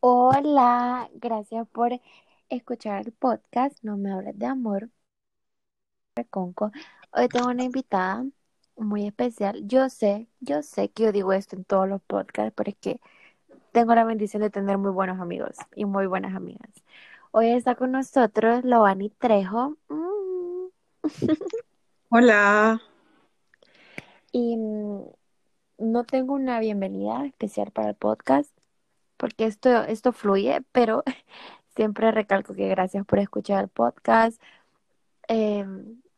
Hola, gracias por escuchar el podcast. No me hables de amor. Conco. Hoy tengo una invitada muy especial. Yo sé, yo sé que yo digo esto en todos los podcasts, pero es que tengo la bendición de tener muy buenos amigos y muy buenas amigas. Hoy está con nosotros Loani Trejo. Mm. Hola. Y mm, no tengo una bienvenida especial para el podcast, porque esto, esto fluye, pero siempre recalco que gracias por escuchar el podcast. Eh,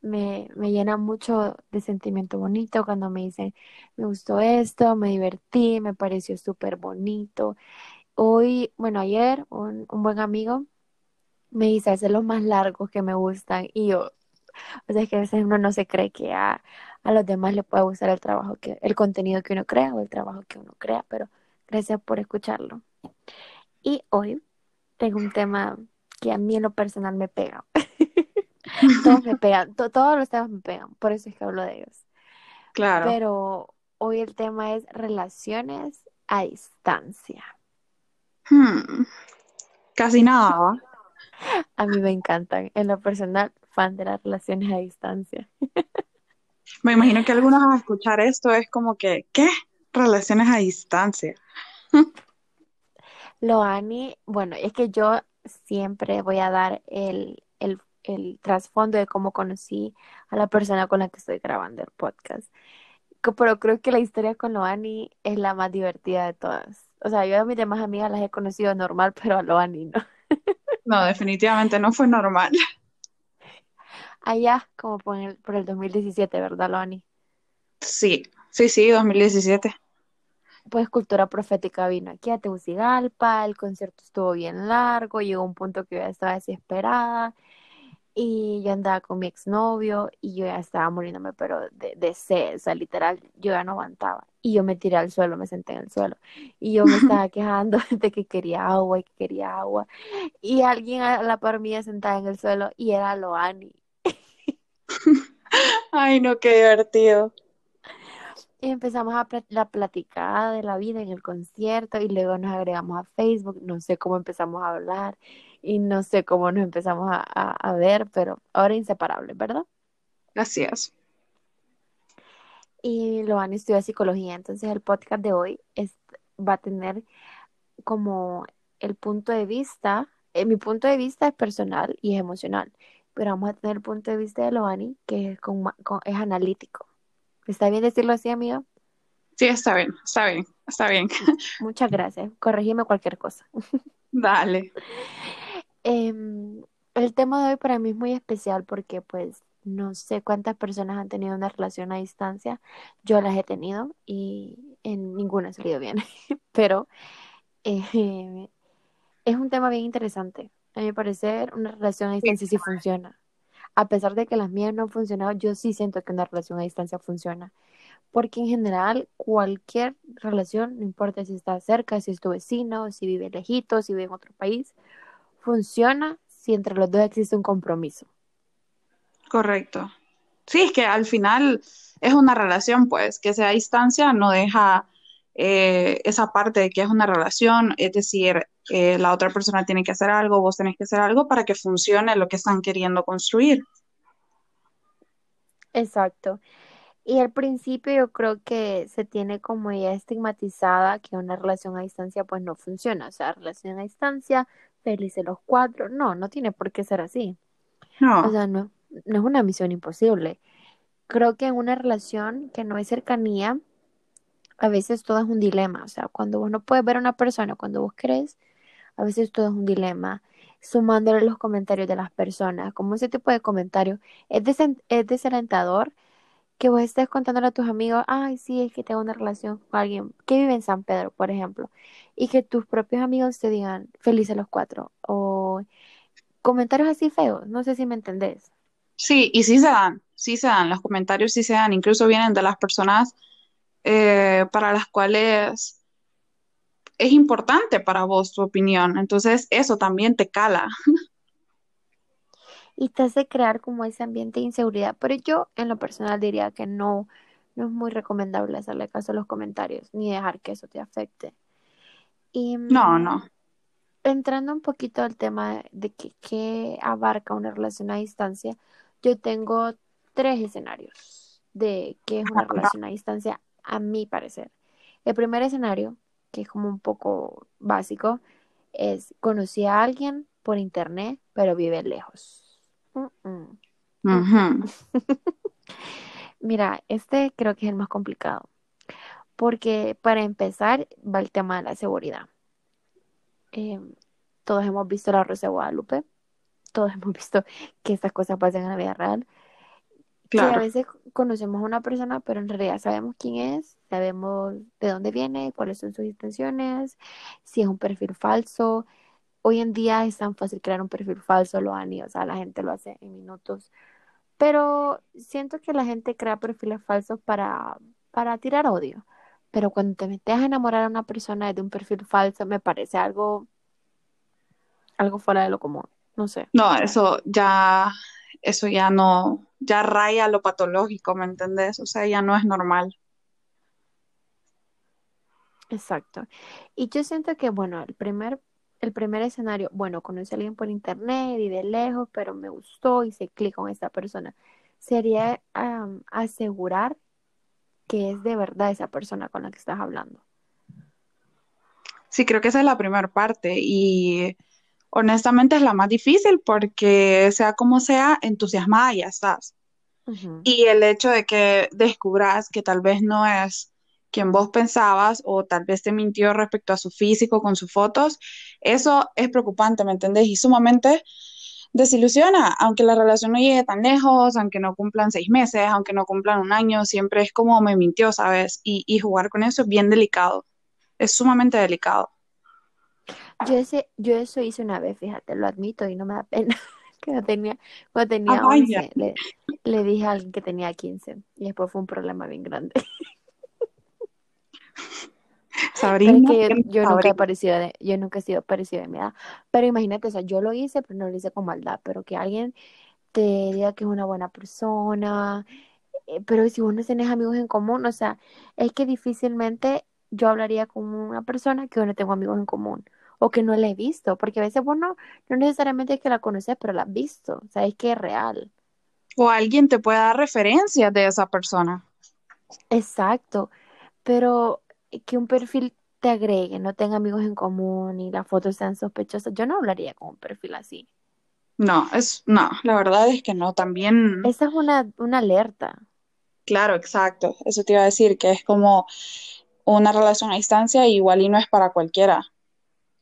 me, me llena mucho de sentimiento bonito cuando me dicen, me gustó esto, me divertí, me pareció súper bonito. Hoy, bueno, ayer un, un buen amigo me dice, hacer los más largos que me gustan y yo, o sea, es que a veces uno no se cree que a, a los demás les puede gustar el trabajo que, el contenido que uno crea o el trabajo que uno crea, pero gracias por escucharlo. Y hoy tengo un tema que a mí en lo personal me pega. Todos me pegan, to- todos los temas me pegan, por eso es que hablo de ellos. Claro. Pero hoy el tema es relaciones a distancia. Hmm, Casi nada, ¿va? A mí me encantan, en lo personal, fan de las relaciones a distancia. Me imagino que algunos al escuchar esto es como que, ¿qué? Relaciones a distancia. Loani, bueno, es que yo siempre voy a dar el, el, el trasfondo de cómo conocí a la persona con la que estoy grabando el podcast. Pero creo que la historia con Loani es la más divertida de todas. O sea, yo a mis demás amigas las he conocido normal, pero a Loani no. No, definitivamente no fue normal. Allá, como por el, por el 2017, ¿verdad, Loani? Sí, sí, sí, 2017. Pues Cultura Profética vino aquí a Tegucigalpa, el concierto estuvo bien largo, llegó un punto que yo ya estaba desesperada y yo andaba con mi exnovio y yo ya estaba muriéndome, pero de, de sed, o sea, literal, yo ya no aguantaba. Y yo me tiré al suelo, me senté en el suelo y yo me estaba quejando de que quería agua y que quería agua. Y alguien a la par mía sentada en el suelo y era Loani. Ay, no, qué divertido. Y empezamos a la platicada de la vida en el concierto y luego nos agregamos a Facebook. No sé cómo empezamos a hablar y no sé cómo nos empezamos a, a- a ver, pero ahora inseparables, ¿verdad? Gracias. Y Loani estudia psicología, entonces el podcast de hoy es, va a tener como el punto de vista, eh, mi punto de vista es personal y es emocional, pero vamos a tener el punto de vista de Loani que es, con con- es analítico. ¿Está bien decirlo así, amigo? Sí, está bien, está bien, está bien. Muchas gracias. Corregime cualquier cosa. Dale. Em, el tema de hoy para mí es muy especial porque pues no sé cuántas personas han tenido una relación a distancia. Yo las he tenido y en ninguna ha salido bien. Pero eh, es un tema bien interesante. A mi parecer, una relación a Sí, distancia sí funciona. A pesar de que las mías no han funcionado, yo sí siento que una relación a distancia funciona. Porque en general, cualquier relación, no importa si está cerca, si es tu vecino, si vive lejito, si vive en otro país, funciona si entre los dos existe un compromiso. correcto. Sí, es que al final es una relación, pues, que sea a distancia no deja eh, esa parte de que es una relación, es decir, eh, la otra persona tiene que hacer algo, vos tenés que hacer algo para que funcione lo que están queriendo construir. Exacto. Y al principio yo creo que se tiene como ya estigmatizada que una relación a distancia pues no funciona. O sea, relación a distancia, felices los cuatro. No, no tiene por qué ser así. O No, sea, no, no es una misión imposible. Creo que en una relación que no hay cercanía, a veces todo es un dilema. O sea, cuando vos no puedes ver a una persona, cuando vos querés, a veces todo es un dilema. Sumándole los comentarios de las personas, como ese tipo de comentarios, es, es desalentador que vos estés contándole a tus amigos, ay, sí, es que tengo una relación con alguien que vive en San Pedro, por ejemplo, y que tus propios amigos te digan felices los cuatro, o comentarios así feos, no sé si me entendés. sí, y sí se dan, sí se dan, los comentarios sí se dan, incluso vienen de las personas eh, para las cuales es importante para vos tu opinión, entonces eso también te cala. Y te hace crear como ese ambiente de inseguridad, pero yo en lo personal diría que no, no es muy recomendable hacerle caso a los comentarios, ni dejar que eso te afecte. Y No, mm, no. entrando un poquito al tema de que, qué abarca una relación a distancia, yo tengo tres escenarios de qué es una relación a distancia, a mi parecer. El primer escenario, que es como un poco básico, es conocí a alguien por internet, pero vive lejos. Mira, este creo que es el más complicado, porque para empezar va el tema de la seguridad. Eh, todos hemos visto La Rosa de Guadalupe, todos hemos visto que estas cosas pasan en la vida real, que a Claro. veces conocemos a una persona, pero en realidad sabemos quién es, sabemos de dónde viene, cuáles son sus intenciones, si es un perfil falso. Hoy en día es tan fácil crear un perfil falso, lo han o sea, la gente lo hace en minutos. Pero siento que la gente crea perfiles falsos para, para tirar odio. Pero cuando te metes a enamorar a una persona de un perfil falso, me parece algo, algo fuera de lo común. No sé. No, eso ya, eso ya no, ya raya lo patológico, ¿me entendés? O sea, ya no es normal. Exacto. Y yo siento que, bueno, el primer, el primer escenario, bueno, conocí a alguien por internet y de lejos, pero me gustó, hice clic con esta persona. Sería am, asegurar que es de verdad esa persona con la que estás hablando. Sí, creo que esa es la primera parte y honestamente es la más difícil porque sea como sea, entusiasmada ya estás. Y el hecho de que descubras que tal vez no es quien vos pensabas o tal vez te mintió respecto a su físico con sus fotos, eso es preocupante, ¿me entendés? Y sumamente desilusiona, aunque la relación no llegue tan lejos, aunque no cumplan seis meses, aunque no cumplan un año, siempre es como me mintió, ¿sabes? Y, y jugar con eso es bien delicado, es sumamente delicado. Yo, ese, yo eso hice una vez, fíjate, lo admito y no me da pena. Que yo tenía, cuando Ah, tenía 11 le, le dije a alguien que tenía 15 y después fue un problema bien grande. Pero es Sabrina, que yo, ¿quién es yo nunca he Sabrina? parecido de, yo nunca he sido parecido de mi edad. Pero imagínate, o sea, yo lo hice, pero no lo hice con maldad. Pero que alguien te diga que es una buena persona, eh, pero si vos no tenés amigos en común, o sea, es que difícilmente yo hablaría con una persona que yo no tengo amigos en común o que no la he visto, porque a veces vos no, necesariamente es que la conoces, pero la has visto, o sea, es que es real. O alguien te puede dar referencias de esa persona. Exacto, pero que un perfil te agregue, no tenga amigos en común y las fotos sean sospechosas, yo no hablaría con un perfil así. No, es, no, la verdad es que no, también, Esa es una, una alerta. claro, exacto, eso te iba a decir, que es como una relación a distancia igual y no es para cualquiera.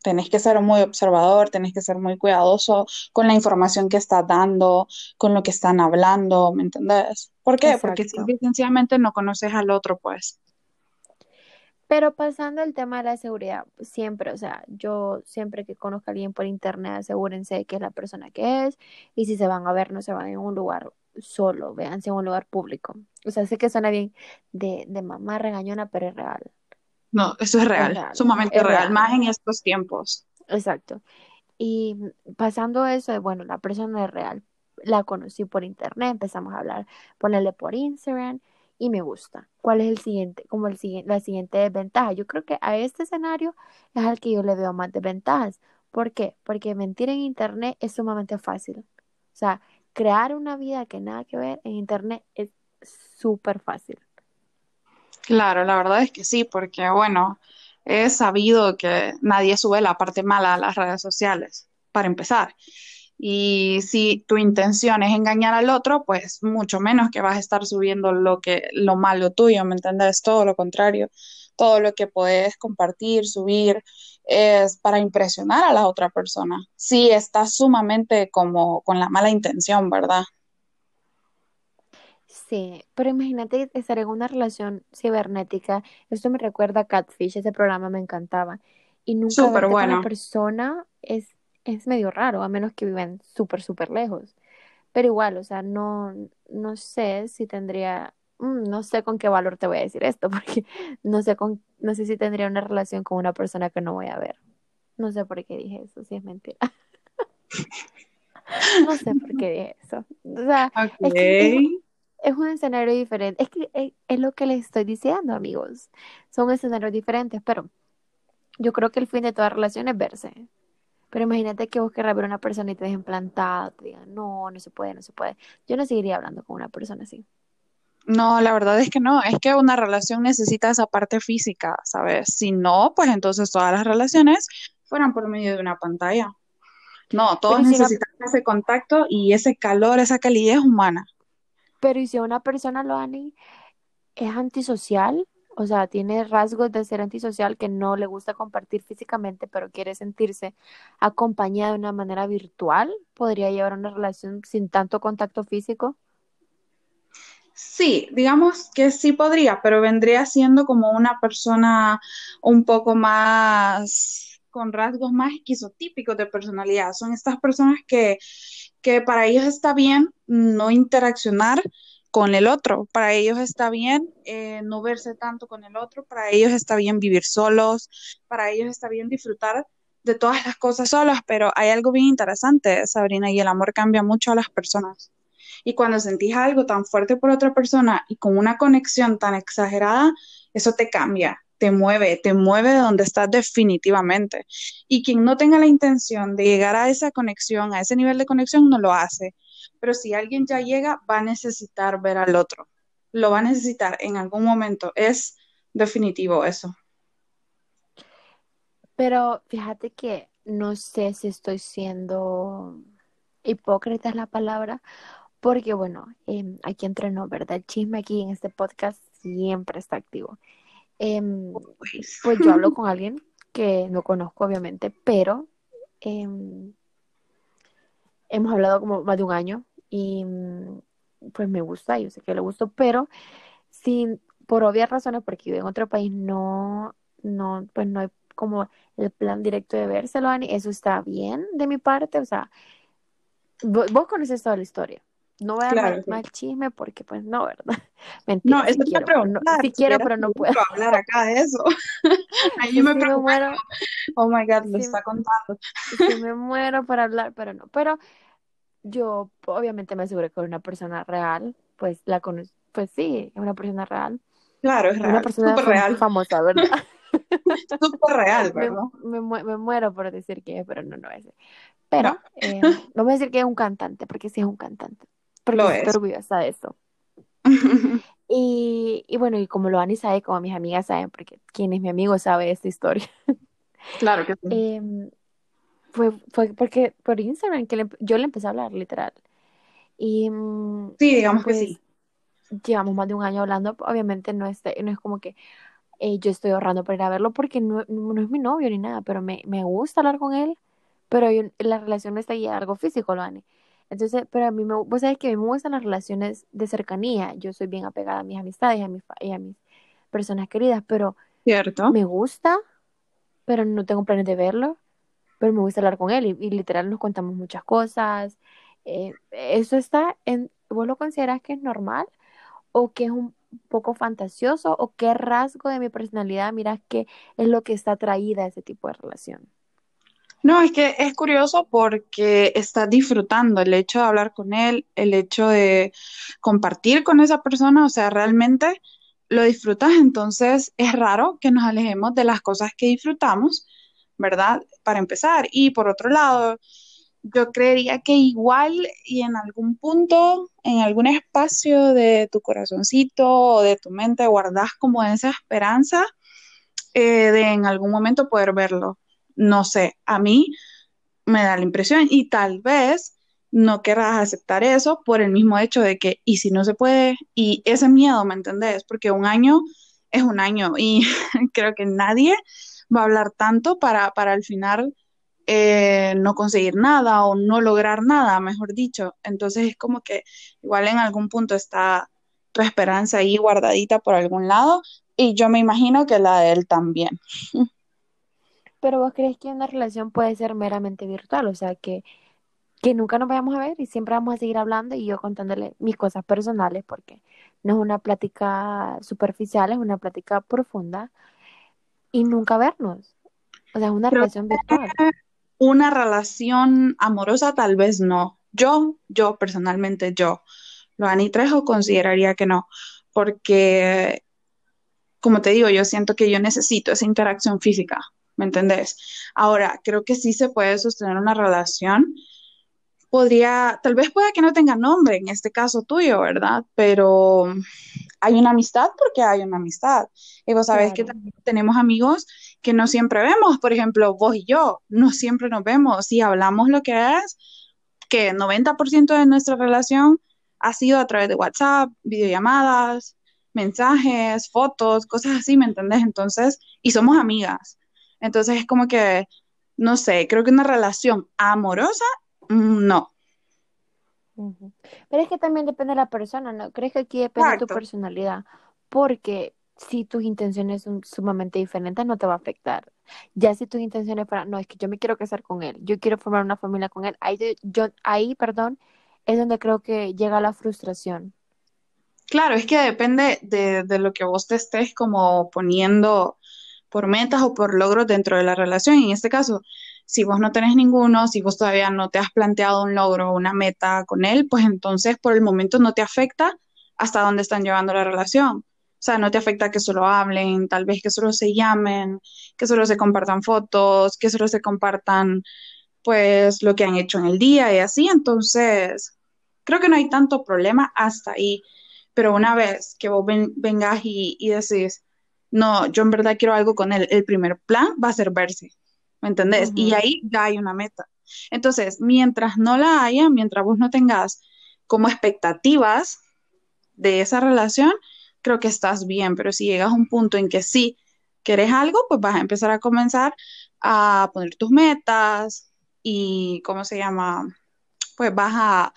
Tenés que ser muy observador, tenés que ser muy cuidadoso con la información que estás dando, con lo que están hablando, ¿me entendés? ¿Por qué? Porque Exacto. simple y sencillamente no conoces al otro, pues. Pero pasando al tema de la seguridad, siempre, o sea, yo siempre que conozco a alguien por internet, asegúrense de que es la persona que es, y si se van a ver, no se van en un lugar solo, véanse en un lugar público. O sea, sé que suena bien de, de mamá regañona, pero es real, No, eso es es real, sumamente es real, más en estos tiempos. exacto. Y pasando eso, bueno, la persona es real. La conocí por internet, empezamos a hablar, ponerle por Instagram y me gusta. ¿Cuál es el siguiente, como el siguiente, la siguiente desventaja? Yo creo que a este escenario es al que yo le veo más desventajas. ¿Por qué? Porque mentir en internet es sumamente fácil. O sea, crear una vida que nada que ver en internet es súper fácil. Claro, la verdad es que sí, porque bueno, es sabido que nadie sube la parte mala a las redes sociales, para empezar. Y si tu intención es engañar al otro, pues mucho menos que vas a estar subiendo lo que, lo malo tuyo, ¿me entiendes? Todo lo contrario. Todo lo que puedes compartir, subir, es para impresionar a la otra persona. Si estás sumamente como con la mala intención, ¿verdad? Sí, pero imagínate estar en una relación cibernética. Esto me recuerda a Catfish, ese programa me encantaba. Y nunca verte con bueno. persona es, es medio raro, a menos que vivan súper, súper lejos. Pero igual, o sea, no, no sé si tendría, mm, no sé con qué valor te voy a decir esto, porque no sé con, no sé si tendría una relación con una persona que no voy a ver. No sé por qué dije eso, si es mentira. No sé por qué dije eso. O sea, es que es, un escenario diferente. Es que es, es lo que les estoy diciendo, amigos. Son escenarios diferentes, pero yo creo que el fin de toda relación es verse. Pero imagínate que vos querrás ver a una persona y te dejen plantada, te digan, no, no se puede, no se puede. Yo no seguiría hablando con una persona así. No, la verdad es que no, es que una relación necesita esa parte física, ¿sabes? Si no, pues entonces todas las relaciones fueran por medio de una pantalla. No, todos si necesitan ese contacto y ese calor, esa calidez humana. Pero y si una persona, Loani, es antisocial, o sea, tiene rasgos de ser antisocial que no le gusta compartir físicamente, pero quiere sentirse acompañada de una manera virtual, podría llevar una relación sin tanto contacto físico. Sí, digamos que sí podría, pero vendría siendo como una persona un poco más con rasgos más esquizotípicos de personalidad. Son estas personas que, que para ellos está bien no interaccionar con el otro, para ellos está bien eh, no verse tanto con el otro, para ellos está bien vivir solos, para ellos está bien disfrutar de todas las cosas solas, pero hay algo bien interesante, Sabrina, y el amor cambia mucho a las personas. Y cuando sentís algo tan fuerte por otra persona y con una conexión tan exagerada, eso te cambia, te mueve, te mueve de donde estás definitivamente. Y quien no tenga la intención de llegar a esa conexión, a ese nivel de conexión, no lo hace. Pero si alguien ya llega, va a necesitar ver al otro. Lo va a necesitar en algún momento. Es definitivo eso. Pero fíjate que no sé si estoy siendo hipócrita es la palabra, porque bueno, em, aquí entrenó, ¿verdad? El chisme aquí en este podcast siempre está activo. Em, Pues, pues yo hablo con alguien que no conozco, obviamente, pero em, hemos hablado como más de un año y mm, pues me gusta, yo sé que le gustó, pero sin, por obvias razones, porque vivo en otro país, no, no, pues no hay como el plan directo de vérselo, Ani, eso está bien de mi parte, o sea, vo- vos, conoces toda la historia. No voy a claro, sí. mal chisme porque pues no, ¿verdad? No, eso sí quiero, no, preguntar, sí si quiero, pero no puedo. hablar acá de eso. Ahí yo me sí me preocupé, muero, oh my God, lo está contando. sí me muero para hablar, pero no. Pero yo obviamente me aseguré que era una persona real, pues la conocí, pues sí, es una persona real, Claro, es una real, persona súper real, famosa, ¿verdad? súper real, Me, ¿verdad? me, mue- me muero por decir que es, pero no, no es. No, Pero eh, no voy a decir que es un cantante, porque sí es un cantante, porque lo estoy es. orgullosa de eso. Y, y bueno, y como lo Ani sabe, como mis amigas saben, porque quien es mi amigo sabe esta historia, Claro que sí. em, fue, fue porque por Instagram que le yo le empecé a hablar, literal. Y mm, Sí, digamos que pues sí. llevamos más de un año hablando, obviamente no es, no es como que eh, yo estoy ahorrando para ir a verlo porque no, no, es mi novio ni nada, pero me, me gusta hablar con él, pero yo- la relación no está ahí algo físico, lo Entonces, pero a mí me, vos sabés que a mí me gustan las relaciones de cercanía, yo soy bien apegada a mis amistades y a mis, a mis personas queridas, pero ¿Cierto? me gusta, pero no tengo planes de verlo, pero me gusta hablar con él y, y literal nos contamos muchas cosas. Eh, ¿eso está en, vos lo consideras que es normal o que es un poco fantasioso o qué rasgo de mi personalidad miras que es lo que está atraída a ese tipo de relación? No, es que es curioso porque estás disfrutando el hecho de hablar con él, el hecho de compartir con esa persona, o sea, realmente lo disfrutas, entonces es raro que nos alejemos de las cosas que disfrutamos, ¿verdad? Para empezar. Y por otro lado, yo creería que igual y en algún punto, en algún espacio de tu corazoncito o de tu mente, guardas como esa esperanza eh, de en algún momento poder verlo. No sé, a mí me da la impresión y tal vez no querrás aceptar eso por el mismo hecho de que, y si no se puede, y ese miedo, ¿me entendés? Porque un año es un año y creo que nadie va a hablar tanto para, para al final eh, no conseguir nada o no lograr nada, mejor dicho. Entonces es como que igual en algún punto está tu esperanza ahí guardadita por algún lado y yo me imagino que la de él también. Pero vos crees que una relación puede ser meramente virtual, o sea, que, que nunca nos vayamos a ver y siempre vamos a seguir hablando y yo contándole mis cosas personales, porque no es una plática superficial, es una plática profunda y nunca vernos. O sea, es una relación virtual. una relación amorosa tal vez no. Yo, yo personalmente, yo, Loani Trejo consideraría que no, porque, como te digo, yo siento que yo necesito esa interacción física, ¿me entendés? Ahora, creo que sí se puede sostener una relación. Podría, tal vez pueda que no tenga nombre en este caso tuyo, ¿verdad? Pero hay una amistad porque hay una amistad. Y vos sabés que Claro. también tenemos amigos que no siempre vemos, por ejemplo, vos y yo, no siempre nos vemos y hablamos lo que es, que 90% de nuestra relación ha sido a través de WhatsApp, videollamadas, mensajes, fotos, cosas así, ¿me entendés? Entonces, y somos amigas. Entonces es como que, no sé, creo que una relación amorosa, mm, no. Pero es que también depende de la persona, ¿no? ¿Crees que aquí depende de tu personalidad? Porque si tus intenciones son sumamente diferentes, no te va a afectar. Ya si tus intenciones fueran, no, es que yo me quiero casar con él, yo quiero formar una familia con él, ahí, yo, ahí, perdón, es donde creo que llega la frustración. Claro, es que depende de, de lo que vos te estés como poniendo por metas o por logros dentro de la relación. En este caso, si vos no tenés ninguno, si vos todavía no te has planteado un logro o una meta con él, pues entonces por el momento no te afecta hasta dónde están llevando la relación. O sea, no te afecta que solo hablen, tal vez que solo se llamen, que solo se compartan fotos, que solo se compartan pues lo que han hecho en el día y así. Entonces, creo que no hay tanto problema hasta ahí. Pero una vez que vos ven- vengas y, y decís, no, yo en verdad quiero algo con él, el primer plan va a ser verse, ¿me entendés? Y ahí ya hay una meta. Entonces, mientras no la haya, mientras vos no tengas como expectativas de esa relación, creo que estás bien, pero si llegas a un punto en que sí querés algo, pues vas a empezar a comenzar a poner tus metas y, ¿cómo se llama? Pues vas a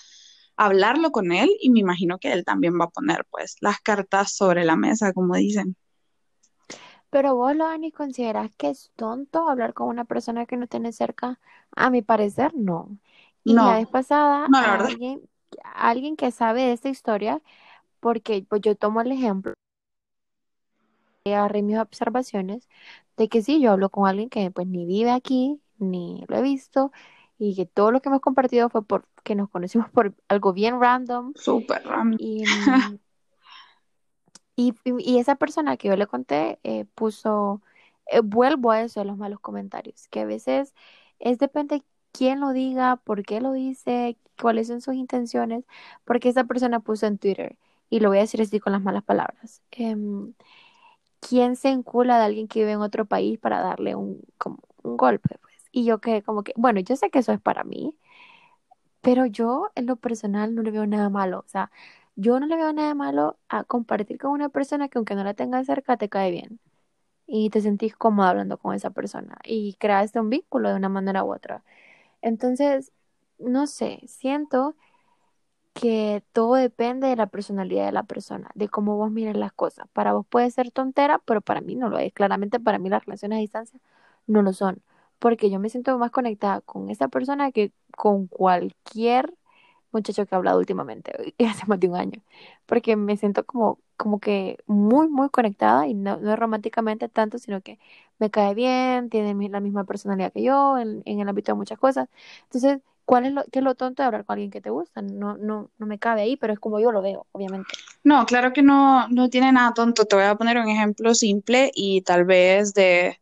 hablarlo con él y me imagino que él también va a poner pues las cartas sobre la mesa, como dicen. Pero vos, Loani, ¿considerás que es tonto hablar con una persona que no tenés cerca? A mi parecer, no. Y la No, vez pasada, no, la a verdad, alguien, alguien que sabe de esta historia, porque pues yo tomo el ejemplo, agarré mis observaciones de que sí, yo hablo con alguien que pues ni vive aquí, ni lo he visto, y que todo lo que hemos compartido fue porque nos conocimos por algo bien random. súper random. Y, y, y esa persona que yo le conté eh, puso, eh, vuelvo a eso de los malos comentarios, que a veces es depende quién lo diga, por qué lo dice, cuáles son sus intenciones, porque esa persona puso en Twitter, y lo voy a decir así con las malas palabras. em, ¿quién se encula de alguien que vive en otro país para darle un, como un golpe? Pues? Y yo que como que, bueno, yo sé que eso es para mí, pero yo en lo personal no le veo nada malo. O sea, yo no le veo nada malo a compartir con una persona que aunque no la tengas cerca te cae bien y te sentís cómoda hablando con esa persona y creaste un vínculo de una manera u otra. Entonces, no sé, siento que todo depende de la personalidad de la persona, de cómo vos mires las cosas. Para vos puede ser tontera, pero para mí no lo es. Claramente para mí las relaciones a distancia no lo son, porque yo me siento más conectada con esa persona que con cualquier muchacho que he hablado últimamente, hace más de un año, porque me siento como, como que muy, muy conectada y no, no románticamente tanto, sino que me cae bien, tiene la misma personalidad que yo en, en el ámbito de muchas cosas. Entonces, ¿cuál es lo, qué es lo tonto de hablar con alguien que te gusta? No, no, no me cabe ahí, pero es como yo lo veo, obviamente. No, claro que no, no tiene nada tonto. Te voy a poner un ejemplo simple y tal vez de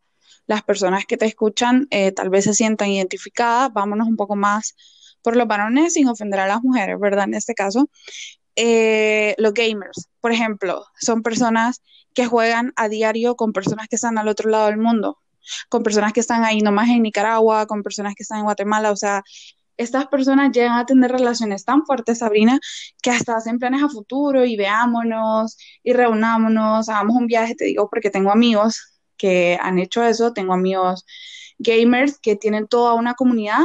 las personas que te escuchan, eh, tal vez se sientan identificadas. Vámonos un poco más por los varones sin ofender a las mujeres, ¿verdad? En este caso, eh, los gamers, por ejemplo, son personas que juegan a diario con personas que están al otro lado del mundo, con personas que están ahí nomás en Nicaragua, con personas que están en Guatemala, o sea, estas personas llegan a tener relaciones tan fuertes, Sabrina, que hasta hacen planes a futuro y veámonos y reunámonos, hagamos un viaje, te digo, porque tengo amigos que han hecho eso, tengo amigos gamers que tienen toda una comunidad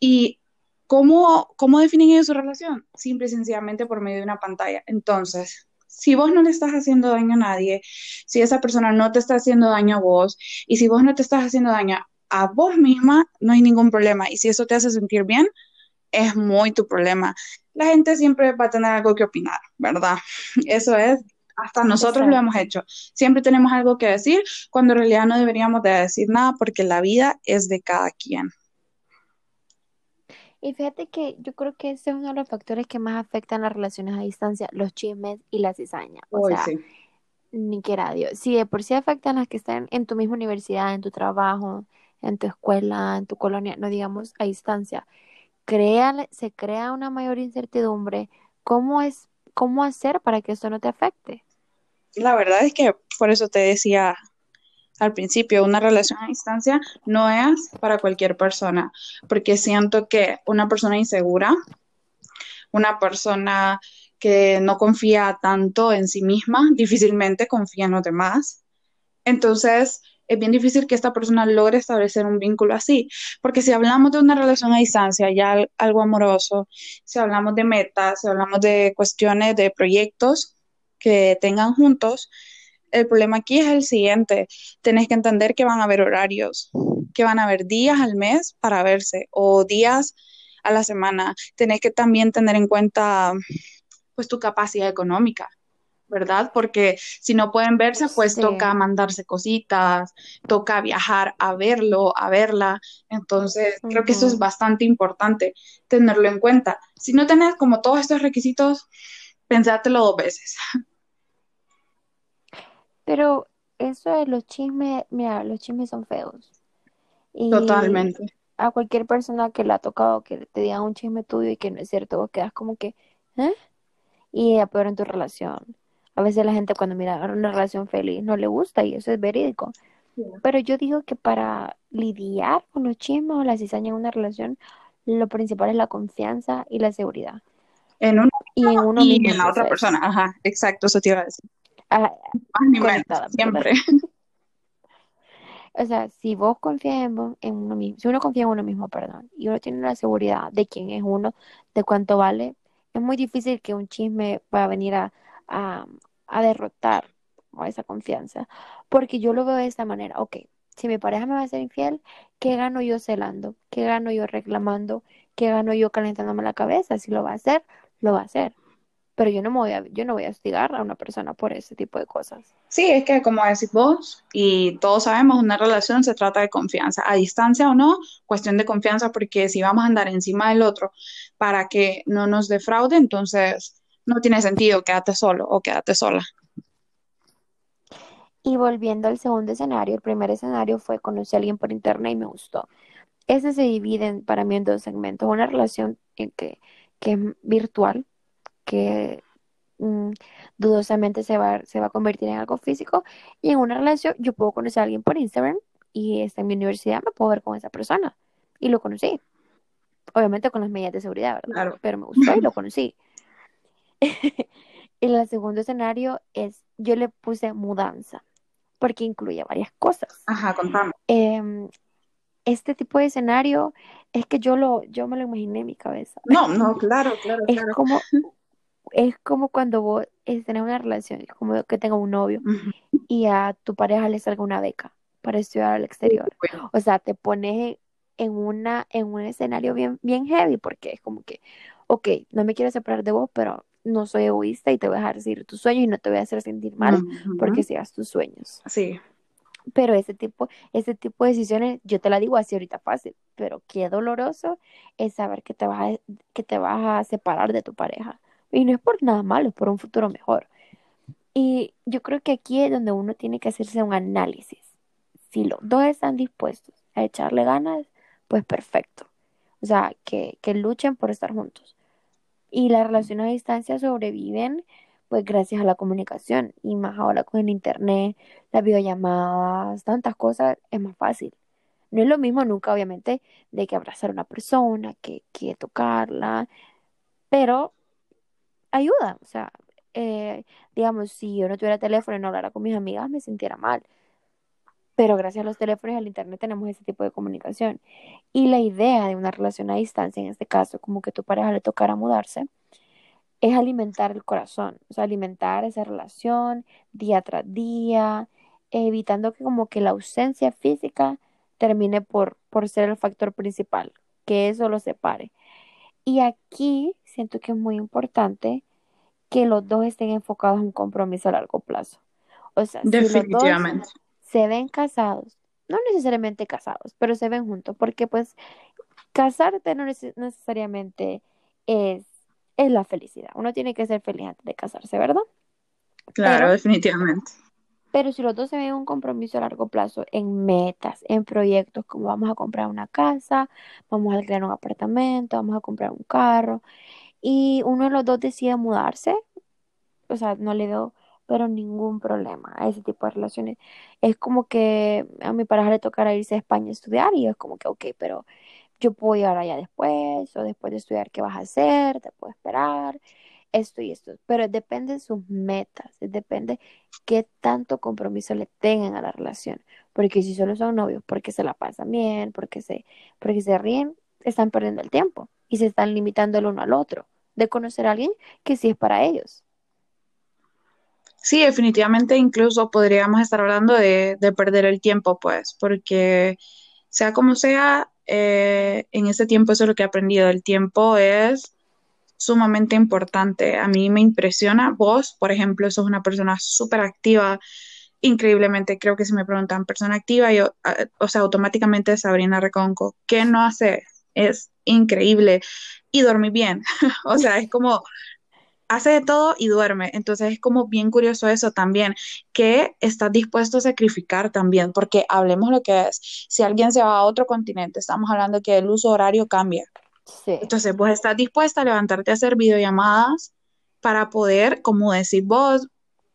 y ¿cómo, cómo definen ellos su relación? Simple y sencillamente por medio de una pantalla. Entonces, si vos no le estás haciendo daño a nadie, si esa persona no te está haciendo daño a vos y si vos no te estás haciendo daño a vos misma, no hay ningún problema. Y si eso te hace sentir bien, es muy tu problema. La gente siempre va a tener algo que opinar, ¿verdad? Eso es, hasta nosotros lo hemos hecho. Siempre tenemos algo que decir, cuando en realidad no deberíamos de decir nada porque la vida es de cada quien. Y fíjate que yo creo que ese es uno de los factores que más afectan las relaciones a distancia, los chismes y la cizaña. O Hoy sea, sí. ni quiera Dios. Si de por sí afectan las que están en tu misma universidad, en tu trabajo, en tu escuela, en tu colonia, no digamos a distancia, crea, se crea una mayor incertidumbre. ¿Cómo es, cómo hacer para que esto no te afecte? La verdad es que por eso te decía al principio, una relación a distancia no es para cualquier persona, porque siento que una persona insegura, una persona que no confía tanto en sí misma, difícilmente confía en los demás. Entonces, es bien difícil que esta persona logre establecer un vínculo así, porque si hablamos de una relación a distancia, ya algo amoroso, si hablamos de metas, si hablamos de cuestiones de proyectos que tengan juntos, el problema aquí es el siguiente, tenés que entender que van a haber horarios, que van a haber días al mes para verse o días a la semana. Tenés que también tener en cuenta pues tu capacidad económica, ¿verdad? Porque si no pueden verse, pues Sí. toca mandarse cositas, toca viajar a verlo, a verla. Entonces, creo que eso es bastante importante tenerlo en cuenta. Si no tenés como todos estos requisitos, pensátelo dos veces. Pero eso de los chismes, mira, los chismes son feos. Y Totalmente. a cualquier persona que le ha tocado que te diga un chisme tuyo y que no es cierto, vos quedas como que, ¿eh? Y peor en tu relación. A veces la gente cuando mira una relación feliz no le gusta y eso es verídico. Pero yo digo que para lidiar con los chismes o la cizaña en una relación, lo principal es la confianza y la seguridad. En uno Y en uno y mismo, en la otra persona. Ajá, exacto, eso te iba a decir. Ah, Más ni menos, conectada, ¿verdad? siempre. O sea, si vos confías en, vos- en uno mismo, si uno confía en uno mismo, perdón, y uno tiene la seguridad de quién es uno, de cuánto vale, es muy difícil que un chisme pueda venir a, a, a derrotar a esa confianza. Porque yo lo veo de esta manera, ok, si mi pareja me va a ser infiel, ¿qué gano yo celando? ¿Qué gano yo reclamando? ¿Qué gano yo calentándome la cabeza? Si lo va a hacer, lo va a hacer. Pero yo no me voy a, yo no voy a hostigar a una persona por ese tipo de cosas. Sí, es que como decís vos, y todos sabemos, una relación se trata de confianza, a distancia o no, cuestión de confianza, porque si vamos a andar encima del otro para que no nos defraude, entonces no tiene sentido, quédate solo o quédate sola. Y volviendo al segundo escenario, el primer escenario fue conocer a alguien por internet y me gustó. Ese se divide en- para mí en dos segmentos. Una relación en que, que es virtual, que mm, dudosamente se va, se va a convertir en algo físico. Y en una relación yo puedo conocer a alguien por Instagram y está en mi universidad, me puedo ver con esa persona. Y lo conocí. Obviamente con las medidas de seguridad, ¿verdad? Claro. Pero me gustó y lo conocí. Y el segundo escenario es, yo le puse mudanza, porque incluye varias cosas. Ajá, contame. Em, este tipo de escenario es que yo lo, yo me lo imaginé en mi cabeza. No, no, claro, claro, Es claro. como, es como cuando vos tenés una relación, es como que tengas un novio y a tu pareja le salga una beca para estudiar al exterior. Bueno, O sea, te pones en una, en un escenario bien, bien heavy porque es como que, ok, no me quiero separar de vos, pero no soy egoísta y te voy a dejar seguir tus sueños y no te voy a hacer sentir mal ujú. porque sigas tus sueños. Sí, Pero ese tipo, ese tipo de decisiones, yo te la digo así ahorita fácil, pero qué doloroso es saber que te vas a, que te vas a separar de tu pareja. Y no es por nada malo, es por un futuro mejor. Y yo creo que aquí es donde uno tiene que hacerse un análisis. Si los dos están dispuestos a echarle ganas, pues perfecto. O sea, que, que luchen por estar juntos. Y las relaciones a distancia sobreviven, pues gracias a la comunicación. Y más ahora con el internet, las videollamadas, tantas cosas, es más fácil. No es lo mismo nunca, obviamente, de que abrazar a una persona, que, que tocarla, pero ayuda. O sea, eh, digamos, si yo no tuviera teléfono y no hablara con mis amigas, me sintiera mal. Pero gracias a los teléfonos y al internet tenemos ese tipo de comunicación. Y la idea de una relación a distancia, en este caso, como que tu pareja le tocara mudarse, es alimentar el corazón, o sea, alimentar esa relación día tras día, evitando que como que la ausencia física termine por, por ser el factor principal, que eso lo separe. Y aquí siento que es muy importante que los dos estén enfocados en un compromiso a largo plazo. O sea, si los dos se ven casados, no necesariamente casados, pero se ven juntos, porque pues casarte no neces- necesariamente es, es la felicidad. Uno tiene que ser feliz antes de casarse, ¿verdad? Claro, Pero definitivamente. Pero si los dos se ven un compromiso a largo plazo en metas, en proyectos, como vamos a comprar una casa, vamos a alquilar un apartamento, vamos a comprar un carro, y uno de los dos decide mudarse, o sea, no le veo pero ningún problema a ese tipo de relaciones. Es como que a mi pareja le tocará irse a España a estudiar y es como que, ok, pero yo puedo llegar allá después o después de estudiar, ¿qué vas a hacer? ¿Te puedo esperar? Esto y esto. Pero depende de sus metas, depende qué tanto compromiso le tengan a la relación. Porque si solo son novios, porque se la pasan bien, porque se, porque se ríen, están perdiendo el tiempo y se están limitando el uno al otro de conocer a alguien que sí es para ellos. Sí, definitivamente incluso podríamos estar hablando de, perder el tiempo, pues, porque sea como sea, eh, en este tiempo eso es lo que he aprendido. El tiempo es sumamente importante. A mí me impresiona. Vos, por ejemplo, sos una persona súper activa, increíblemente. Creo que si me preguntan persona activa, yo, o sea, automáticamente Sabrina Reconco. ¿Qué no hace? Es increíble. Y dormir bien. o sea, es como hace de todo y duerme. Entonces es como bien curioso eso también, que estás dispuesto a sacrificar también, porque hablemos lo que es. Si alguien se va a otro continente, estamos hablando que el uso horario cambia. Sí. Entonces, pues estás dispuesta a levantarte a hacer videollamadas para poder, como decís vos,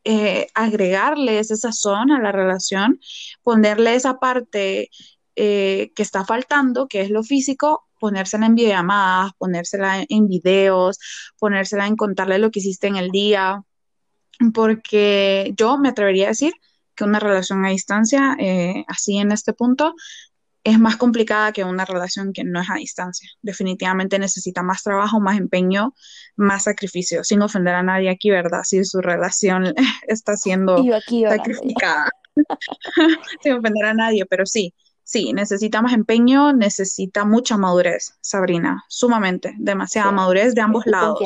eh, agregarles esa zona a la relación, ponerle esa parte eh, que está faltando, que es lo físico, ponérsela en videollamadas, ponérsela en videos, ponérsela en contarle lo que hiciste en el día, porque yo me atrevería a decir que una relación a distancia, eh, así en este punto, es más complicada que una relación que no es a distancia. Definitivamente necesita más trabajo, más empeño, más sacrificio, sin ofender a nadie aquí, ¿verdad? Si su relación está siendo sacrificada. sin ofender a nadie, pero sí, Sí, necesita más empeño, necesita mucha madurez, Sabrina, sumamente, demasiada madurez de ambos lados.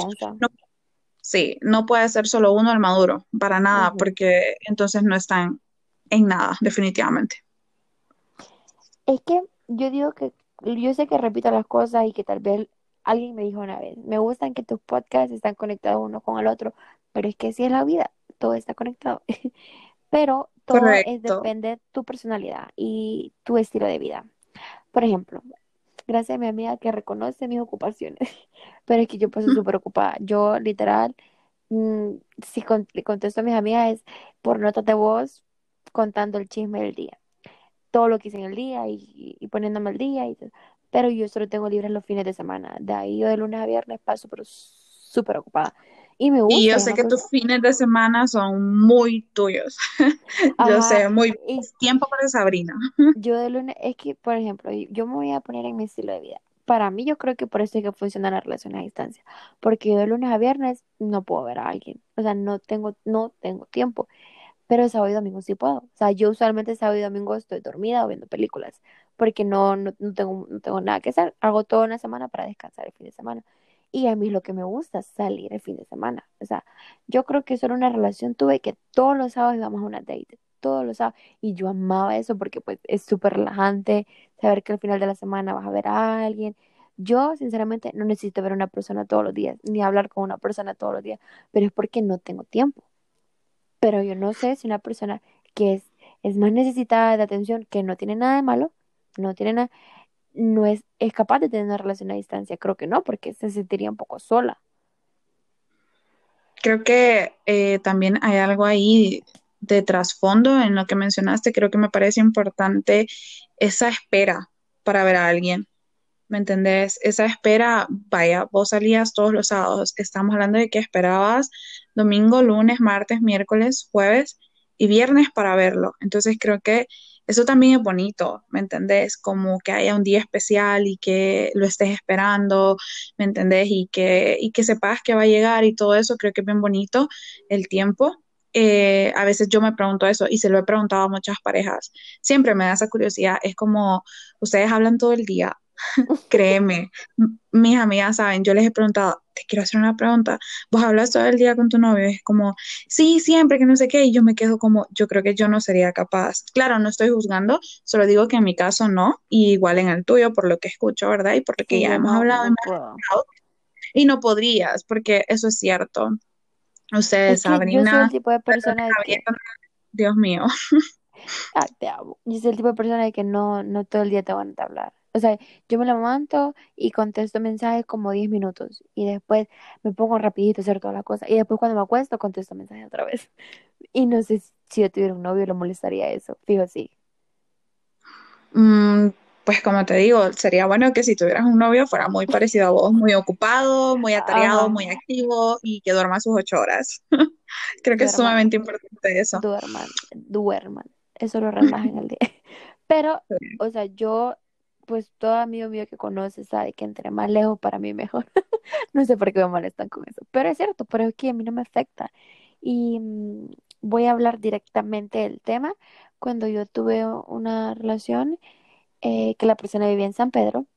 sí, no puede ser solo uno el maduro, para nada, porque entonces no están en nada, definitivamente. Es que yo digo que, yo sé que repito las cosas y que tal vez alguien me dijo una vez, me gustan que tus podcasts están conectados uno con el otro, pero es que si es la vida, todo está conectado. pero todo es, depende de tu personalidad y tu estilo de vida. Por ejemplo, gracias a mi amiga que reconoce mis ocupaciones, pero es que yo paso súper ocupada. Yo literal, mm, si le contesto a mis amigas es por notas de voz contando el chisme del día. Todo lo que hice en el día y, poniéndome el día. Y, pero yo solo tengo libres los fines de semana. De ahí yo de lunes a viernes paso pero súper ocupada. Y me gusta. Y yo sé que tus fines de semana son muy tuyos. yo sé, muy tiempo para Sabrina. yo de lunes, es que, por ejemplo, yo me voy a poner en mi estilo de vida. Para mí, yo creo que por eso es que funcionan las relaciones a distancia. Porque yo de lunes a viernes no puedo ver a alguien. O sea, no tengo, no tengo tiempo. Pero sábado y domingo sí puedo. O sea, yo usualmente sábado y domingo estoy dormida o viendo películas. Porque no, no, no tengo, no tengo nada que hacer. Hago toda una semana para descansar el fin de semana. Y a mí lo que me gusta es salir el fin de semana. O sea, yo creo que solo una relación tuve que todos los sábados íbamos a una date, todos los sábados. Y yo amaba eso porque pues es súper relajante saber que al final de la semana vas a ver a alguien. Yo, sinceramente, no necesito ver a una persona todos los días, ni hablar con una persona todos los días, pero es porque no tengo tiempo. Pero yo no sé si una persona que es, es más necesitada de atención, que no tiene nada de malo, no tiene nada, no es, es capaz de tener una relación a distancia. Creo que no, porque se sentiría un poco sola. Creo que eh, también hay algo ahí de trasfondo en lo que mencionaste. Creo que me parece importante esa espera para ver a alguien. ¿Me entendés? Esa espera, vaya, vos salías todos los sábados. Estamos hablando de que esperabas domingo, lunes, martes, miércoles, jueves y viernes para verlo. Entonces creo que eso también es bonito, ¿me entendés? Como que haya un día especial y que lo estés esperando, ¿me entendés? Y que, y que sepas que va a llegar y todo eso, creo que es bien bonito el tiempo. Eh, a veces yo me pregunto eso y se lo he preguntado a muchas parejas. Siempre me da esa curiosidad. Es como, ustedes hablan todo el día, Créeme, mis amigas saben, yo les he preguntado, te quiero hacer una pregunta, vos hablas todo el día con tu novio, es como, sí, siempre que no sé qué, y yo me quedo como, yo creo que yo no sería capaz. Claro, no estoy juzgando, solo digo que en mi caso no, y igual en el tuyo, por lo que escucho, ¿verdad? Y por lo que ya hemos hablado. y no podrías, porque eso es cierto. Ustedes, Sabrina, tipo de persona Dios mío. Ah, te amo. Yo soy el tipo de persona de que no, no todo el día te van a hablar. O sea, yo me levanto y contesto mensajes como 10 minutos y después me pongo rapidito a hacer todas las cosas y después cuando me acuesto contesto mensajes otra vez. Y no sé si yo tuviera un novio le molestaría eso. Fijo, sí. Mm, pues como te digo, sería bueno que si tuvieras un novio fuera muy parecido a vos, muy ocupado, muy atareado, Ajá, muy activo y que duerma sus ocho horas. Creo que es sumamente importante eso. duerman, duerman. Eso lo relaja en el día. Pero, o sea, yo, pues todo amigo mío que conoce sabe que entre más lejos para mí mejor. No sé por qué me molestan con eso. Pero es cierto, pero es que a mí no me afecta. Y mm, voy a hablar directamente del tema. Cuando yo tuve una relación eh, que la persona vivía en San Pedro,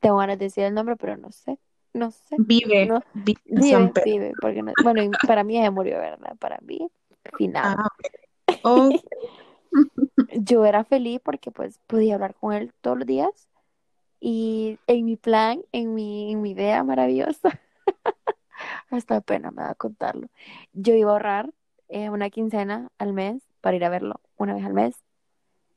tengo ganas de decir el nombre, pero no sé, no sé, Vive, no, vive en San vive, Pedro. vive, porque no, bueno, para mí ella murió, ¿verdad? Para mí, finado. Ah, ok. Yo era feliz porque pues podía hablar con él todos los días y en mi plan, en mi, en mi idea maravillosa, hasta pena me da contarlo, yo iba a ahorrar eh, una quincena al mes para ir a verlo una vez al mes.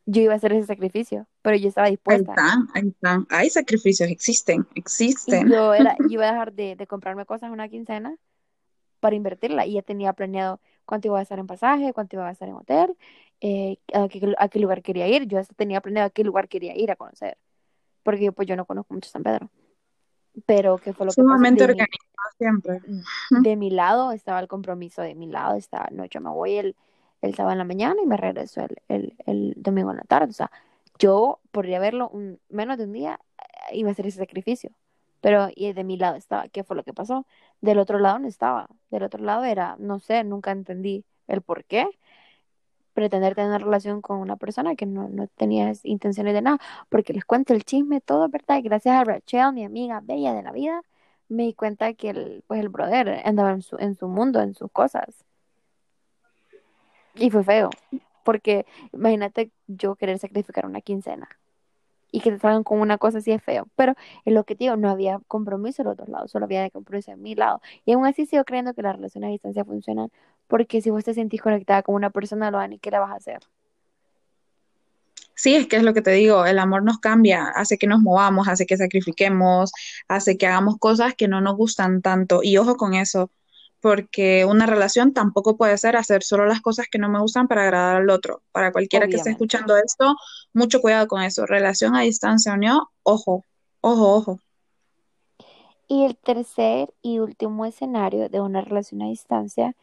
Yo iba a hacer ese sacrificio, pero yo estaba Ahí dispuesta. ahí están. Hay sacrificios, existen, Y existen. yo era, yo iba a dejar de, de comprarme cosas una quincena para invertirla y ya tenía planeado cuánto iba a gastar en pasaje, cuánto iba a gastar en hotel, eh, a qué, a qué lugar quería ir. Yo hasta tenía planeado a qué lugar quería ir a conocer, porque pues yo no conozco mucho San Pedro. Pero ¿qué fue lo que pasó? Sumamente mi, organizado siempre. de mi lado estaba el compromiso, de mi lado estaba, no, yo me voy el, el sábado en la mañana y me regreso el, el, el domingo en la tarde. O sea, yo podría verlo un, menos de un día, eh, iba a hacer ese sacrificio. Pero y de mi lado estaba, ¿qué fue lo que pasó? Del otro lado no estaba. Del otro lado era, no sé, nunca entendí el por qué pretender tener una relación con una persona que no, no tenía intenciones de nada. Porque les cuento el chisme, todo, ¿verdad? Y gracias a Rachel, mi amiga bella de la vida, me di cuenta que el, pues el brother andaba en su, en su mundo, en sus cosas. Y fue feo. Porque imagínate yo querer sacrificar una quincena y que te salgan con una cosa así es feo. Pero en lo que digo, no había compromiso en los dos lados, solo había compromiso en mi lado. Y aún así sigo creyendo que las relaciones a distancia funcionan porque si vos te sentís conectada con una persona, lo van y qué le vas a hacer. Sí, es que es lo que te digo, el amor nos cambia, hace que nos movamos, hace que sacrifiquemos, hace que hagamos cosas que no nos gustan tanto. Y ojo con eso, porque una relación tampoco puede ser hacer solo las cosas que no me gustan para agradar al otro. Para cualquiera que esté escuchando esto, mucho cuidado con eso. Relación a distancia o no, ojo, ojo, ojo. Y el tercer y último escenario de una relación a distancia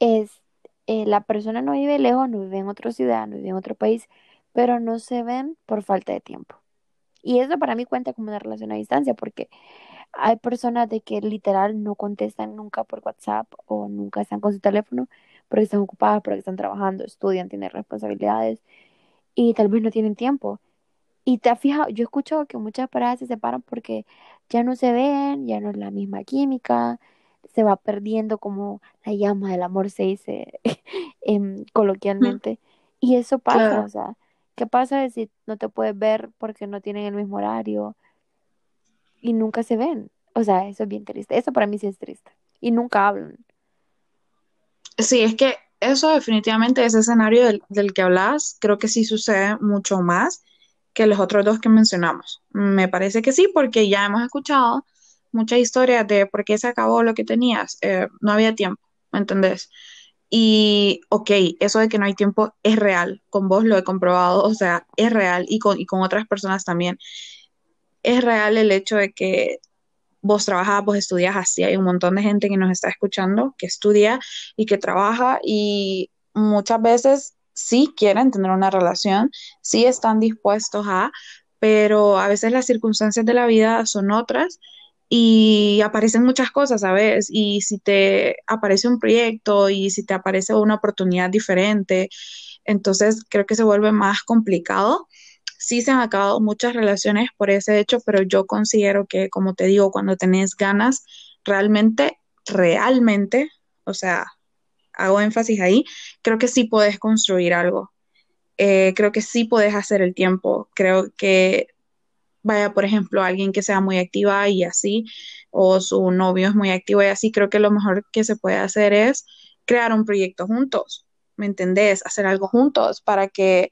es eh, la persona no vive lejos, no vive en otra ciudad, no vive en otro país, pero no se ven por falta de tiempo. Y eso para mí cuenta como una relación a distancia porque hay personas de que literal no contestan nunca por WhatsApp o nunca están con su teléfono porque están ocupadas, porque están trabajando, estudian, tienen responsabilidades y tal vez no tienen tiempo. Y te has fijado, yo he escuchado que muchas parejas se separan porque ya no se ven, ya no es la misma química, se va perdiendo como la llama del amor, se dice Mm, coloquialmente. Y eso pasa, Claro. o sea, ¿qué pasa si no te puedes ver porque no tienen el mismo horario y nunca se ven? O sea, eso es bien triste. Eso para mí sí es triste. Y nunca hablan. Sí, es que eso definitivamente, ese escenario del, del que hablas, creo que sí sucede mucho más que los otros dos que mencionamos. Me parece que sí, porque ya hemos escuchado muchas historias de por qué se acabó lo que tenías. Eh, no había tiempo, ¿me entendés? Y, ok, eso de que no hay tiempo es real, con vos lo he comprobado, o sea, es real y con, y con otras personas también. Es real el hecho de que vos trabajas, vos estudias así. Hay un montón de gente que nos está escuchando, que estudia y que trabaja y muchas veces sí quieren tener una relación, sí están dispuestos a, pero a veces las circunstancias de la vida son otras y aparecen muchas cosas, ¿sabes? Y si te aparece un proyecto y si te aparece una oportunidad diferente, entonces creo que se vuelve más complicado sí se han acabado muchas relaciones por ese hecho, pero yo considero que, como te digo, cuando tenés ganas, realmente, realmente, o sea, hago énfasis ahí, creo que sí podés construir algo. Eh, creo que sí podés hacer el tiempo. Creo que, vaya, por ejemplo, alguien que sea muy activa y así, o su novio es muy activo y así, creo que lo mejor que se puede hacer es crear un proyecto juntos. ¿me entendés? Hacer algo juntos para que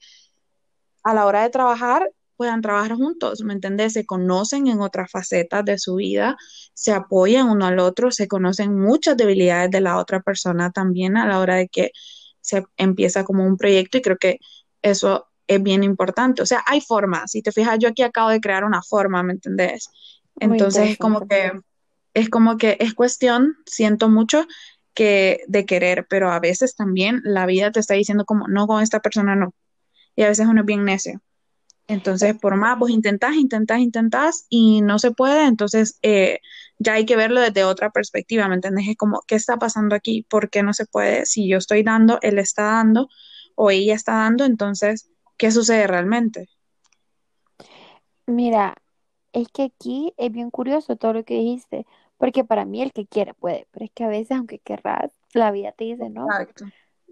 a la hora de trabajar puedan trabajar juntos, ¿me entendés? Se conocen en otras facetas de su vida, se apoyan uno al otro, se conocen muchas debilidades de la otra persona también a la hora de que se empieza como un proyecto y creo que eso es bien importante. O sea, hay formas. Si te fijas, yo aquí acabo de crear una forma, ¿me entendés? Entonces es como que es como que es cuestión, siento mucho que de querer, pero a veces también la vida te está diciendo como no con esta persona no. Y a veces uno es bien necio. Entonces, por más vos intentás, intentás, intentás y no se puede, entonces eh, ya hay que verlo desde otra perspectiva, ¿me entiendes? Es como, ¿qué está pasando aquí? ¿Por qué no se puede? Si yo estoy dando, él está dando o ella está dando, entonces, ¿qué sucede realmente? Mira, es que aquí es bien curioso todo lo que dijiste, porque para mí el que quiere puede, pero es que a veces aunque querrás, la vida te dice no,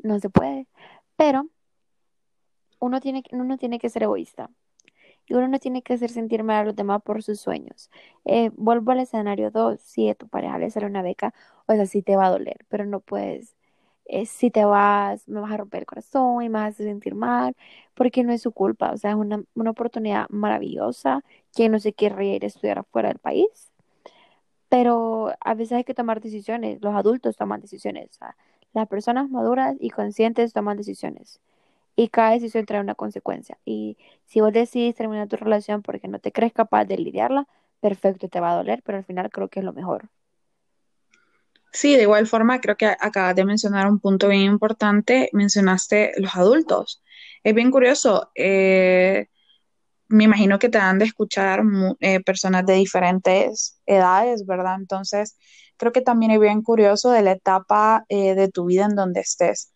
no se puede. Pero uno tiene, uno tiene que ser egoísta y uno no tiene que hacer sentir mal a los demás por sus sueños. Eh, vuelvo al escenario 2, si a tu pareja le sale una beca, o sea, sí te va a doler, pero no puedes, si te vas, me vas a romper el corazón y me vas a sentir mal, porque no es su culpa, o sea, es una, una oportunidad maravillosa, que no se quiere ir a estudiar afuera del país, pero a veces hay que tomar decisiones, los adultos toman decisiones, las personas maduras y conscientes toman decisiones y cada decisión trae una consecuencia. Y si vos decidís terminar tu relación porque no te crees capaz de lidiarla, perfecto, te va a doler, pero al final creo que es lo mejor. Sí, de igual forma, creo que acabas de mencionar un punto bien importante, mencionaste los adultos. Es bien curioso, eh, me imagino que te dan de escuchar eh, personas de diferentes edades, ¿verdad? Entonces, creo que también es bien curioso de la etapa eh, de tu vida en donde estés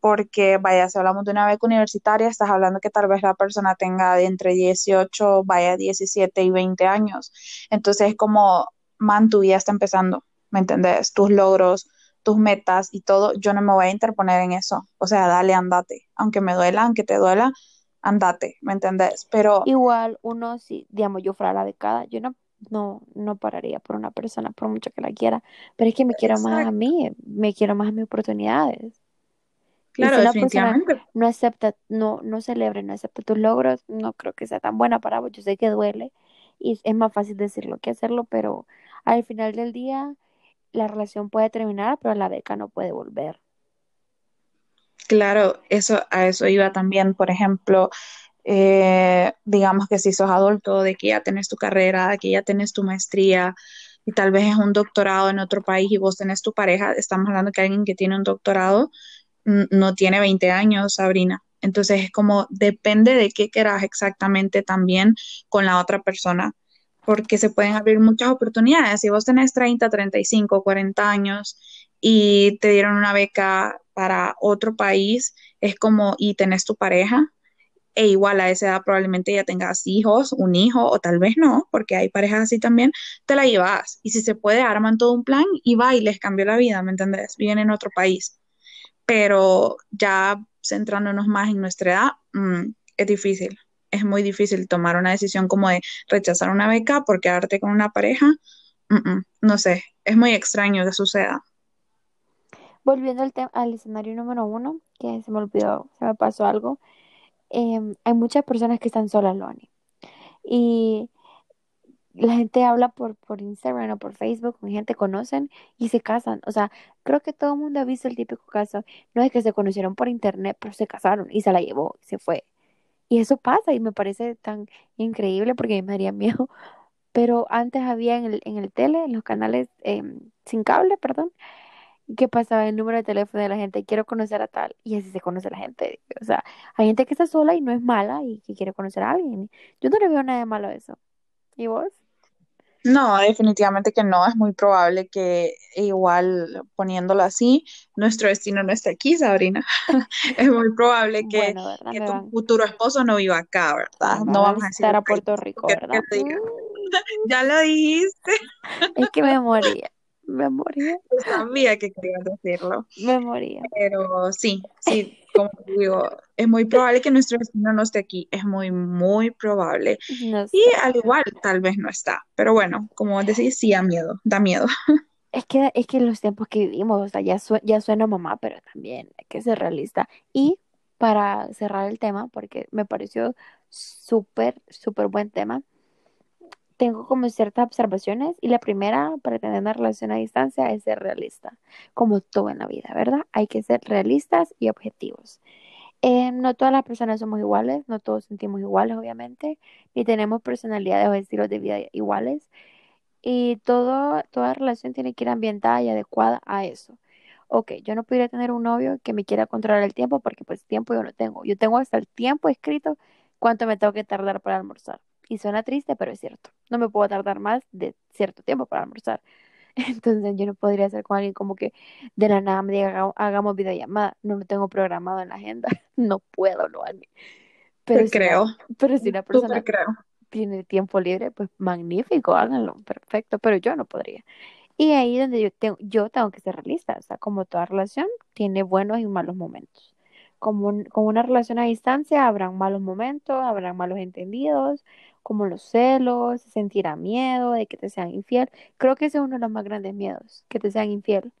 porque, vaya, si hablamos de una beca universitaria, estás hablando que tal vez la persona tenga de entre 18, vaya, 17 y 20 años. Entonces es como, man, tu vida está empezando, ¿me entendés? Tus logros, tus metas y todo, yo no me voy a interponer en eso. O sea, dale, andate. Aunque me duela, aunque te duela, andate, ¿me entendés? Pero... Igual uno, si, digamos, yo fuera la becada, yo no no, no pararía por una persona por mucho que la quiera, pero es que me quiero más a mí, me quiero más a mis oportunidades. Claro, definitivamente. no acepta, no, no celebra, no acepta tus logros, no creo que sea tan buena para vos. Yo sé que duele y es más fácil decirlo que hacerlo, pero al final del día la relación puede terminar, pero la beca no puede volver. Claro, eso, a eso iba también, por ejemplo, eh, digamos que si sos adulto, de que ya tenés tu carrera, de que ya tenés tu maestría y tal vez es un doctorado en otro país y vos tenés tu pareja, estamos hablando que alguien que tiene un doctorado no tiene 20 años, Sabrina. Entonces es como depende de qué quieras exactamente también con la otra persona, porque se pueden abrir muchas oportunidades. Si vos tenés 30, 35, 40 años y te dieron una beca para otro país, es como, y tenés tu pareja, e igual a esa edad probablemente ya tengas hijos, un hijo, o tal vez no, porque hay parejas así también, te la llevas. Y si se puede, arman todo un plan y va y les cambió la vida, ¿me entendés? Viven en otro país pero ya centrándonos más en nuestra edad, mm, es difícil. Es muy difícil tomar una decisión como de rechazar una beca por quedarte con una pareja. no sé, es muy extraño que suceda. Volviendo al, al escenario número uno, que se me olvidó, se me pasó algo. Em, hay muchas personas que están solas, Loni. Y la gente habla por, por Instagram o por Facebook, mi gente conocen y se casan. O sea, creo que todo el mundo ha visto el típico caso. No es que se conocieron por internet, pero se casaron y se la llevó, se fue. Y eso pasa y me parece tan increíble porque me daría miedo. Pero antes había en el, en el tele, en los canales em, sin cable, perdón, que pasaba el número de teléfono de la gente, quiero conocer a tal, y así se conoce la gente. O sea, hay gente que está sola y no es mala y que quiere conocer a alguien. Yo no le veo nada de malo a eso. ¿Y vos? No, definitivamente que no. Es muy probable que igual poniéndolo así, nuestro destino no esté aquí, Sabrina. es muy probable que, tu futuro esposo no viva acá, ¿verdad? no vamos a estar a Puerto Rico, ¿verdad? ya lo dijiste. es que me moría. Me moría. sabía que querías decirlo. Me moría. Pero sí, sí, como digo, es muy probable que nuestro destino no esté aquí, es muy, muy probable. y al igual, tal vez no está. Pero bueno, como decís, sí da miedo, da miedo. Es que, es que los tiempos que vivimos, o sea, ya, su- ya suena mamá, pero también hay que ser realista. Y para cerrar el tema, porque me pareció súper, súper buen tema, tengo como ciertas observaciones y la primera para tener una relación a distancia es ser realista, como todo en la vida, ¿verdad? Hay que ser realistas y objetivos. Eh, no todas las personas somos iguales, no todos sentimos iguales, obviamente, ni tenemos personalidades o estilos de vida iguales. Y todo, toda relación tiene que ir ambientada y adecuada a eso. Ok, yo no podría tener un novio que me quiera controlar el tiempo porque pues tiempo yo no tengo. Yo tengo hasta el tiempo escrito cuánto me tengo que tardar para almorzar. Y suena triste, pero es cierto. No me puedo tardar más de cierto tiempo para almorzar. Entonces yo no podría ser con alguien como que de la nada me diga "Haga- hagamos videollamada. No lo tengo programado en la agenda. No puedo, lo hago. Pero Te si creo, pero si súper persona creo. tiene tiempo libre, pues magnífico, háganlo, perfecto, pero yo no podría. Y ahí donde yo tengo, yo tengo que ser realista, o sea, como toda relación tiene buenos y malos momentos. Como, un- como una relación a distancia, habrán malos momentos, habrán malos entendidos, como los celos, sentirá miedo de que te sean infiel. Creo que ese es uno de los más grandes miedos, que te sean infiel.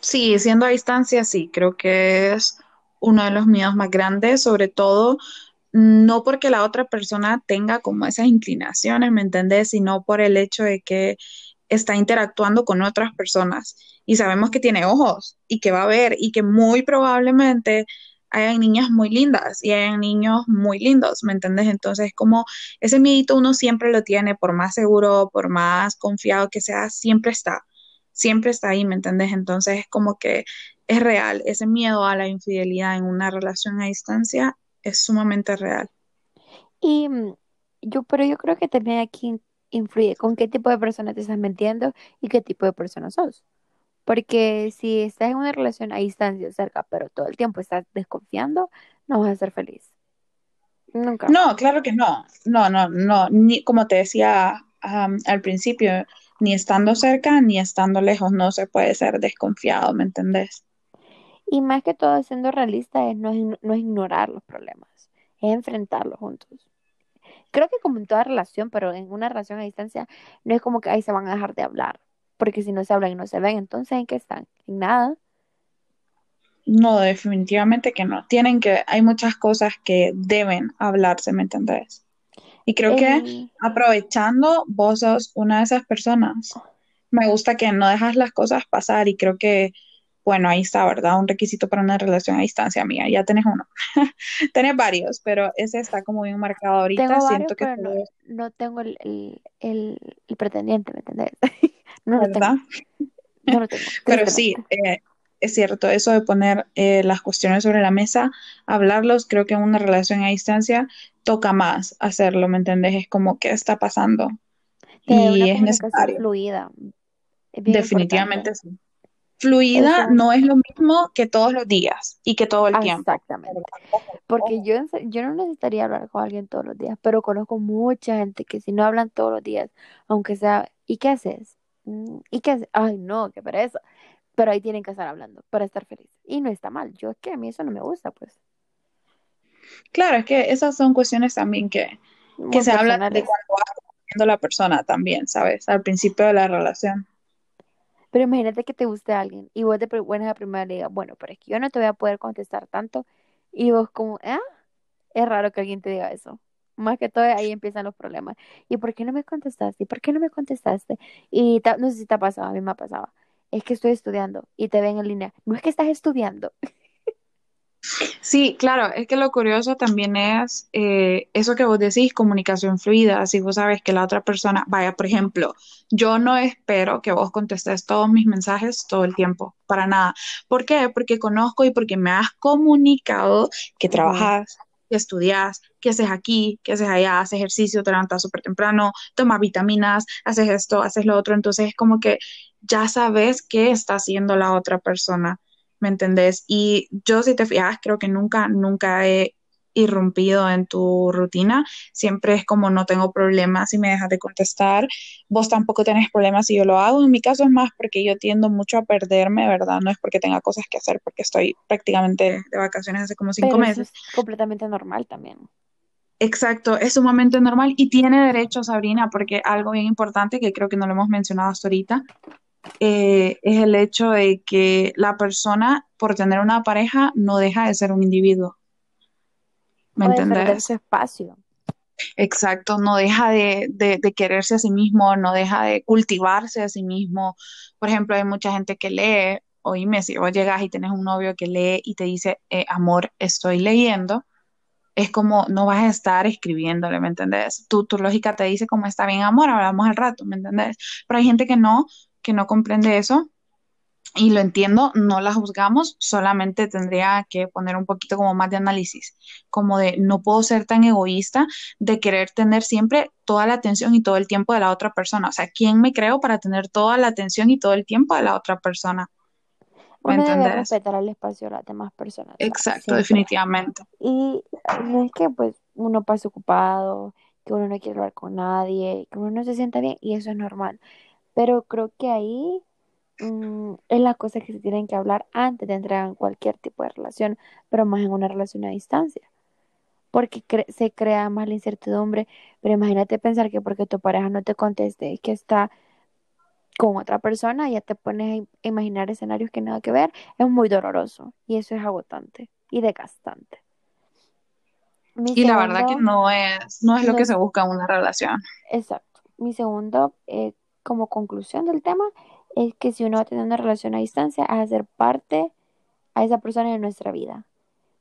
Sí, siendo a distancia, sí, creo que es uno de los miedos más grandes, sobre todo no porque la otra persona tenga como esas inclinaciones, ¿me entendés? Sino por el hecho de que está interactuando con otras personas y sabemos que tiene ojos y que va a ver y que muy probablemente hayan niñas muy lindas y hayan niños muy lindos, ¿me entendés? Entonces, como ese miedito uno siempre lo tiene, por más seguro, por más confiado que sea, siempre está, siempre está ahí, ¿me entendés? Entonces, es como que es real, ese miedo a la infidelidad en una relación a distancia es sumamente real. Y mm, yo, pero yo creo que también aquí in- influye con qué tipo de persona te estás metiendo y qué tipo de persona sos. Porque si estás en una relación a distancia cerca, pero todo el tiempo estás desconfiando, no vas a ser feliz. Nunca. No, claro que no. No, no, no. Ni, como te decía al principio, ni estando cerca ni estando lejos, no se puede ser desconfiado, ¿me entendés? Y más que todo, siendo realista, es no, no es ignorar los problemas, es enfrentarlos juntos. Creo que como en toda relación, pero en una relación a distancia, no es como que ahí se van a dejar de hablar. Porque si no se hablan y no se ven, entonces ¿en qué están? En nada. No, definitivamente que no. Tienen que, hay muchas cosas que deben hablarse, ¿me entendés? Y creo que Eh, aprovechando, vos sos una de esas personas. Me gusta que no dejas las cosas pasar y creo que, bueno, ahí está, ¿verdad? Un requisito para una relación a distancia mía. Ya tenés uno. Tenés varios, pero ese está como bien marcado ahorita. tengo varios, Siento que pero no, no tengo el, el, el, el pretendiente, ¿me entendés? No lo ¿verdad? tengo, no lo tengo, Pero sí, eh, es cierto, eso de poner eh, las cuestiones sobre la mesa, hablarlos, creo que en una relación a distancia toca más hacerlo, ¿me entendés? Es como, ¿qué está pasando? Que Y es necesario, fluida, es bien importante. definitivamente sí. Fluida no es lo mismo que todos los días y que todo el tiempo. exactamente. Porque yo, yo no necesitaría hablar con alguien todos los días, pero conozco mucha gente que si no hablan todos los días, aunque sea, ¿y qué haces? Mm, ¿Y haces? Ay, no, qué pereza. Pero ahí tienen que estar hablando para estar feliz. Y no está mal. Yo es que a mí eso no me gusta, pues. Claro, es que esas son cuestiones también que, que se hablan de cuando va conociendo la persona también, ¿sabes? Al principio de la relación. Pero imagínate que te guste alguien y vos pri- buenas a primera le digas, bueno, pero es que yo no te voy a poder contestar tanto. Y vos como, ah, es raro que alguien te diga eso. Más que todo ahí empiezan los problemas. ¿Y por qué no me contestaste? ¿Y por qué no me contestaste? Y no sé si te ha pasado, a mí me ha pasado. Es que estoy estudiando y te ven en línea. No es que estás estudiando. Sí, claro, es que lo curioso también es eh, eso que vos decís, comunicación fluida, si vos sabes que la otra persona, vaya, por ejemplo, yo no espero que vos contestes todos mis mensajes todo el tiempo, para nada. ¿Por qué? Porque conozco y porque me has comunicado que trabajas, estudias, que haces aquí, que haces allá, haces ejercicio, te levantas súper temprano, tomas vitaminas, haces esto, haces lo otro, entonces es como que ya sabes qué está haciendo la otra persona. ¿me entendés? Y yo, si te fijas, creo que nunca, nunca he irrumpido en tu rutina. Siempre es como no tengo problemas si me dejas de contestar. Vos tampoco tenés problemas si yo lo hago. En mi caso es más porque yo tiendo mucho a perderme, ¿verdad? No es porque tenga cosas que hacer, porque estoy prácticamente de vacaciones hace como cinco Pero eso meses. es completamente normal también. Exacto, es sumamente normal y tiene derecho, Sabrina, porque algo bien importante que creo que no lo hemos mencionado hasta ahorita, eh, es el hecho de que la persona, por tener una pareja, no deja de ser un individuo. ¿Me O su espacio. Exacto, no deja de, de, de quererse a sí mismo, no deja de cultivarse a sí mismo. Por ejemplo, hay mucha gente que lee, oíme, si vos llegas y tenés un novio que lee y te dice, eh, amor, estoy leyendo, es como no vas a estar escribiéndole, ¿me entendés? Tu, tu lógica te dice como está bien, amor, hablamos al rato, ¿me entendés? Pero hay gente que no, que no comprende eso y lo entiendo, no la juzgamos, solamente tendría que poner un poquito como más de análisis, como de no puedo ser tan egoísta de querer tener siempre toda la atención y todo el tiempo de la otra persona. O sea, ¿quién me creo para tener toda la atención y todo el tiempo de la otra persona? ¿Me Uno debe respetar el espacio de las demás personas, Exacto, siempre. definitivamente. Y no es que pues uno pase ocupado, que uno no quiere hablar con nadie, que uno no se sienta bien, y eso es normal. Pero creo que ahí mm, es las cosas que se tienen que hablar antes de entrar en cualquier tipo de relación, pero más en una relación a distancia. Porque cre- se crea más la incertidumbre, pero imagínate pensar que porque tu pareja no te conteste, que está con otra persona, ya te pones a im- imaginar escenarios que nada que ver, es muy doloroso y eso es agotante y desgastante. Mi Y la verdad que no es, no es lo no que se es busca en una relación. exacto, mi segundo, eh, como conclusión del tema, es que si uno va a tener una relación a distancia, es hacer parte a esa persona de nuestra vida,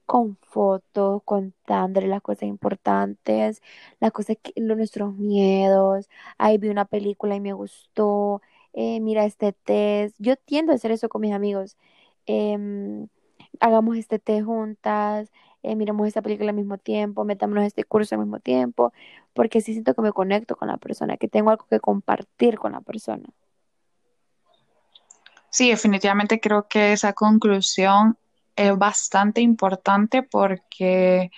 con fotos, contándole las cosas importantes, las cosas que, lo- nuestros miedos, ahí vi una película y me gustó, eh, mira este test, yo tiendo a hacer eso con mis amigos, Em, hagamos este té juntas, eh, miremos esta película al mismo tiempo, metámonos este curso al mismo tiempo, porque sí siento que me conecto con la persona, que tengo algo que compartir con la persona. Sí, definitivamente creo que esa conclusión es bastante importante porque,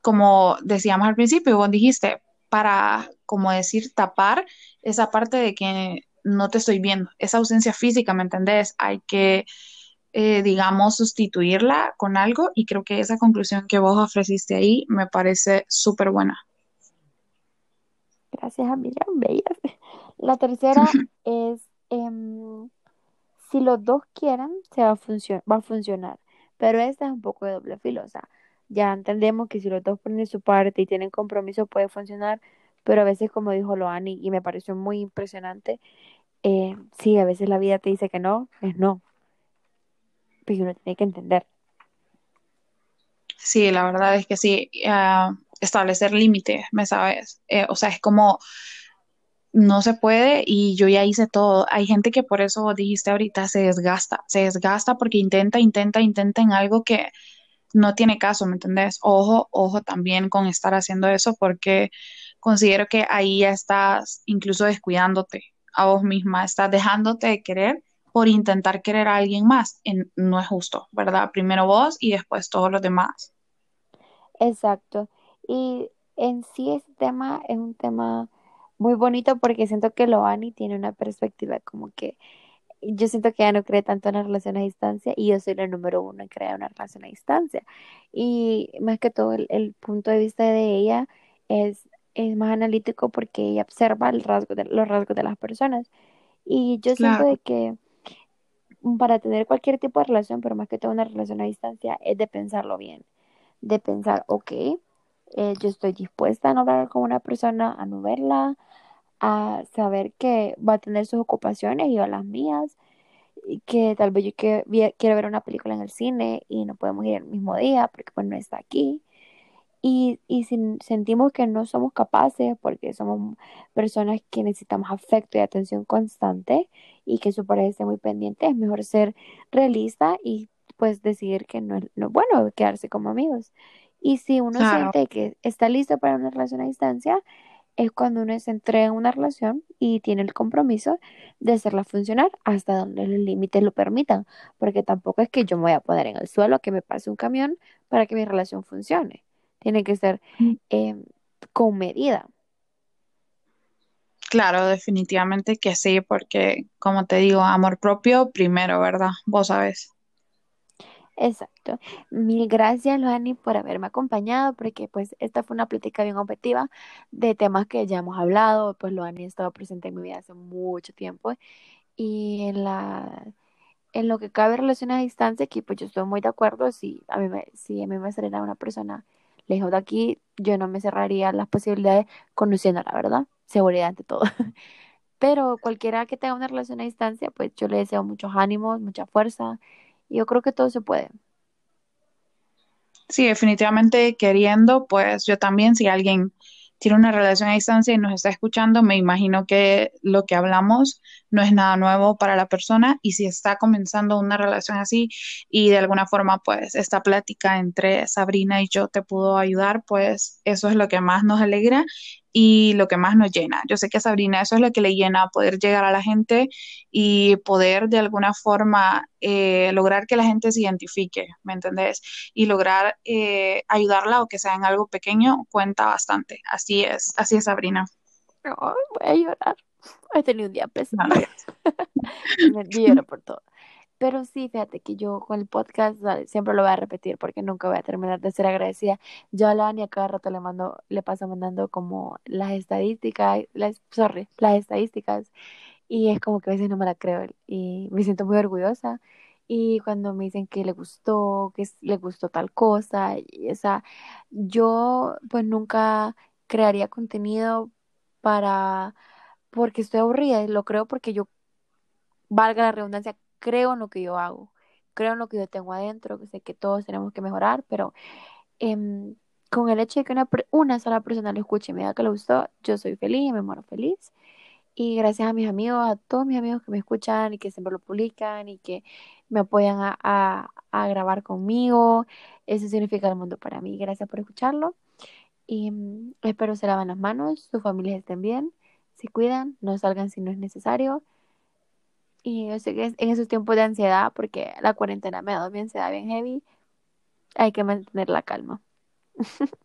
como decíamos al principio, vos dijiste, para, como decir, tapar esa parte de que no te estoy viendo, esa ausencia física, ¿me entendés? Hay que, eh, digamos, sustituirla con algo y creo que esa conclusión que vos ofreciste ahí me parece súper buena. Gracias, amiga, bellas. La tercera es, em, si los dos quieren, se va a va a funcionar, pero esta es un poco de doble filo, o sea, ya entendemos que si los dos ponen su parte y tienen compromiso puede funcionar, pero a veces, como dijo Loani, y me pareció muy impresionante, eh, sí, a veces la vida te dice que no, es no, pero uno tiene que entender. Sí, la verdad es que sí, ah, establecer límites, ¿me sabes? Eh, o sea, es como no se puede y yo ya hice todo. Hay gente que por eso dijiste ahorita se desgasta, se desgasta porque intenta, intenta, intenta en algo que no tiene caso, ¿me entendés? Ojo, ojo también con estar haciendo eso porque considero que ahí ya estás incluso descuidándote a vos misma, estás dejándote de querer por intentar querer a alguien más. No es justo, ¿verdad? Primero vos y después todos los demás. Exacto. Y en sí este tema es un tema muy bonito porque siento que Loani tiene una perspectiva como que yo siento que ella no cree tanto en las relaciones a distancia y yo soy la número uno en crear una relación a distancia. Y más que todo el, el punto de vista de ella es, es más analítico porque ella observa el rasgo de, los rasgos de las personas. Y yo siento Claro, de que para tener cualquier tipo de relación, pero más que todo una relación a distancia, es de pensarlo bien, de pensar, ok, eh, yo estoy dispuesta a no hablar con una persona, a no verla, a saber que va a tener sus ocupaciones y yo las mías y que tal vez yo que, quiero ver una película en el cine y no podemos ir el mismo día porque pues no está aquí. Y, y si sentimos que no somos capaces porque somos personas que necesitamos afecto y atención constante y que su pareja esté muy pendiente, es mejor ser realista y pues decidir que no es, no es bueno quedarse como amigos. Y si uno claro. siente que está listo para una relación a distancia, es cuando uno se entrega en una relación y tiene el compromiso de hacerla funcionar hasta donde los límites lo permitan, porque tampoco es que yo me voy a poner en el suelo a que me pase un camión para que mi relación funcione. Tiene que ser eh, con medida. Claro, definitivamente que sí, porque como te digo, amor propio primero, ¿verdad? Vos sabés. Exacto. Mil gracias, Luani, por haberme acompañado, porque pues esta fue una plática bien objetiva de temas que ya hemos hablado, pues Luani ha estado presente en mi vida hace mucho tiempo y en la en lo que cabe relaciones a distancia, que pues yo estoy muy de acuerdo, si a mí me, si a mí me saliera una persona lejos de aquí, yo no me cerraría las posibilidades conociendo la verdad, seguridad ante todo. Pero cualquiera que tenga una relación a distancia, pues yo le deseo muchos ánimos, mucha fuerza, yo creo que todo se puede. Sí, definitivamente queriendo, pues yo también, si alguien tiene una relación a distancia y nos está escuchando, me imagino que lo que hablamos no es nada nuevo para la persona y si está comenzando una relación así y de alguna forma, pues esta plática entre Sabrina y yo te pudo ayudar, pues eso es lo que más nos alegra y lo que más nos llena. Yo sé que a Sabrina eso es lo que le llena, poder llegar a la gente y poder de alguna forma eh, lograr que la gente se identifique, ¿me entendés? Y lograr eh, ayudarla o que sea en algo pequeño, cuenta bastante. Así es, así es Sabrina. Voy a llorar. He tenido un día pesado. No, lloro por todo. Pero sí, fíjate que yo con el podcast siempre lo voy a repetir porque nunca voy a terminar de ser agradecida. Yo a Lani a cada rato le mando, le paso mandando como las estadísticas, las, sorry, las estadísticas y es como que a veces no me la creo y me siento muy orgullosa. Y cuando me dicen que le gustó, que le gustó tal cosa, y, o sea, yo pues nunca crearía contenido para, porque estoy aburrida, lo creo porque yo valga la redundancia, creo en lo que yo hago, creo en lo que yo tengo adentro, sé que todos tenemos que mejorar, pero em, con el hecho de que una, una sola persona lo escuche y me diga que le gustó, yo soy feliz y me muero feliz. Y gracias a mis amigos, a todos mis amigos que me escuchan y que siempre lo publican y que me apoyan a, a, grabar conmigo, eso significa el mundo para mí. Gracias por escucharlo y mm, espero se laven las manos, sus familias estén bien, se cuidan, no salgan si no es necesario y yo sé que en esos tiempos de ansiedad, porque la cuarentena me ha dado mi ansiedad bien heavy, hay que mantener la calma.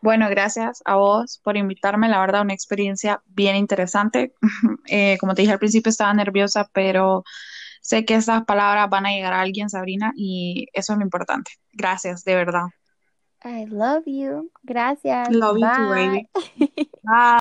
Bueno, gracias a vos por invitarme. La verdad, una experiencia bien interesante. Eh, como te dije al principio, estaba nerviosa, pero sé que esas palabras van a llegar a alguien, Sabrina, y eso es lo importante. Gracias, de verdad. I love you. Gracias. Love you too, baby. Bye.